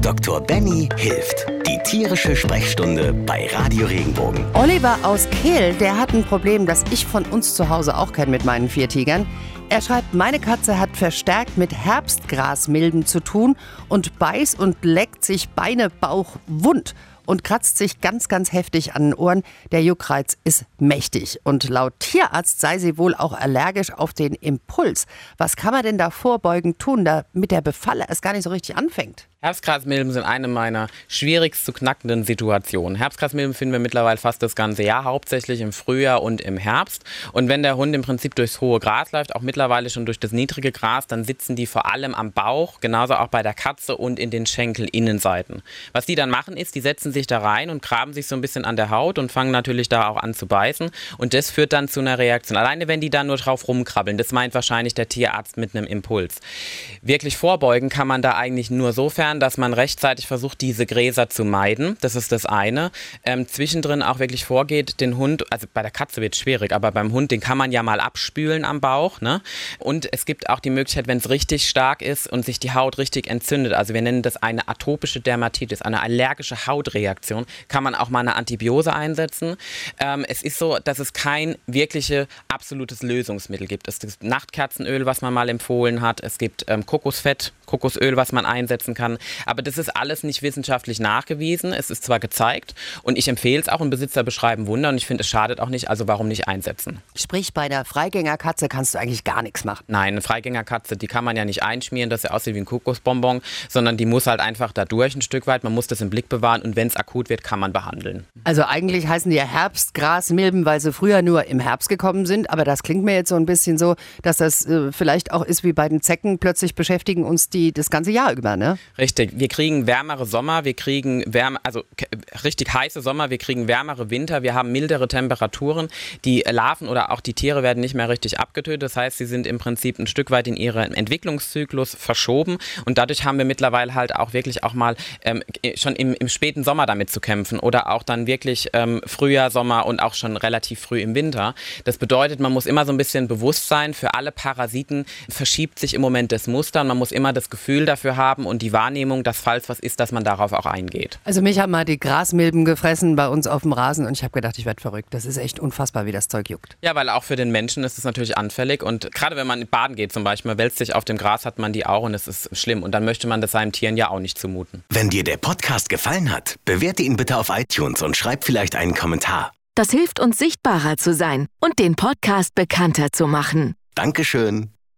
Dr. Benny hilft. Die tierische Sprechstunde bei Radio Regenbogen. Oliver aus Kehl, der hat ein Problem, das ich von uns zu Hause auch kenne mit meinen vier Tigern. Er schreibt, meine Katze hat verstärkt mit Herbstgrasmilben zu tun und beißt und leckt sich Beine, Bauch wund und kratzt sich ganz, ganz heftig an den Ohren. Der Juckreiz ist mächtig und laut Tierarzt sei sie wohl auch allergisch auf den Impuls. Was kann man denn da vorbeugend tun, damit der Befall erst gar nicht so richtig anfängt? Herbstgrasmilben sind eine meiner schwierigst zu knackenden Situationen. Herbstgrasmilben finden wir mittlerweile fast das ganze Jahr, hauptsächlich im Frühjahr und im Herbst. Und wenn der Hund im Prinzip durchs hohe Gras läuft, auch mittlerweile schon durch das niedrige Gras, dann sitzen die vor allem am Bauch, genauso auch bei der Katze und in den Schenkelinnenseiten. Was die dann machen ist, die setzen sich da rein und graben sich so ein bisschen an der Haut und fangen natürlich da auch an zu beißen. Und das führt dann zu einer Reaktion. Alleine wenn die da nur drauf rumkrabbeln, das meint wahrscheinlich der Tierarzt mit einem Impuls. Wirklich vorbeugen kann man da eigentlich nur sofern, dass man rechtzeitig versucht, diese Gräser zu meiden. Das ist das eine. Ähm, zwischendrin auch wirklich vorgeht, den Hund, also bei der Katze wird es schwierig, aber beim Hund, den kann man ja mal abspülen am Bauch. Ne? Und es gibt auch die Möglichkeit, wenn es richtig stark ist und sich die Haut richtig entzündet, also wir nennen das eine atopische Dermatitis, eine allergische Hautreaktion, kann man auch mal eine Antibiose einsetzen. Ähm, es ist so, dass es kein wirkliches absolutes Lösungsmittel gibt. Es gibt Nachtkerzenöl, was man mal empfohlen hat. Es gibt ähm, Kokosfett, Kokosöl, was man einsetzen kann. Aber das ist alles nicht wissenschaftlich nachgewiesen. Es ist zwar gezeigt und ich empfehle es auch und Besitzer beschreiben Wunder und ich finde, es schadet auch nicht, also warum nicht einsetzen? Sprich, bei der Freigängerkatze kannst du eigentlich gar nichts machen. Nein, eine Freigängerkatze, die kann man ja nicht einschmieren, dass sie aussieht wie ein Kokosbonbon, sondern die muss halt einfach da durch ein Stück weit. Man muss das im Blick bewahren und wenn es akut wird, kann man behandeln. Also eigentlich heißen die ja Herbstgrasmilben, weil sie früher nur im Herbst gekommen sind, aber das klingt mir jetzt so ein bisschen so, dass das äh, vielleicht auch ist wie bei den Zecken, plötzlich beschäftigen uns die das ganze Jahr über, ne? Richtig. Wir kriegen wärmere Sommer, wir kriegen wärme, also richtig heiße Sommer, wir kriegen wärmere Winter, wir haben mildere Temperaturen. Die Larven oder auch die Tiere werden nicht mehr richtig abgetötet. Das heißt, sie sind im Prinzip ein Stück weit in ihren Entwicklungszyklus verschoben. Und dadurch haben wir mittlerweile halt auch wirklich auch mal ähm, schon im, im, späten Sommer damit zu kämpfen oder auch dann wirklich ähm, Frühjahr, Sommer und auch schon relativ früh im Winter. Das bedeutet, man muss immer so ein bisschen bewusst sein, für alle Parasiten verschiebt sich im Moment das Muster und man muss immer das Gefühl dafür haben und die Wahrnehmung, dass falls was ist, dass man darauf auch eingeht. Also mich haben mal die Grasmilben gefressen bei uns auf dem Rasen und ich habe gedacht, ich werde verrückt. Das ist echt unfassbar, wie das Zeug juckt. Ja, weil auch für den Menschen ist es natürlich anfällig und gerade wenn man baden geht zum Beispiel, wälzt sich auf dem Gras, hat man die auch und es ist schlimm und dann möchte man das seinen Tieren ja auch nicht zumuten. Wenn dir der Podcast gefallen hat, bewerte ihn bitte auf iTunes und schreib vielleicht einen Kommentar. Das hilft uns sichtbarer zu sein und den Podcast bekannter zu machen. Dankeschön.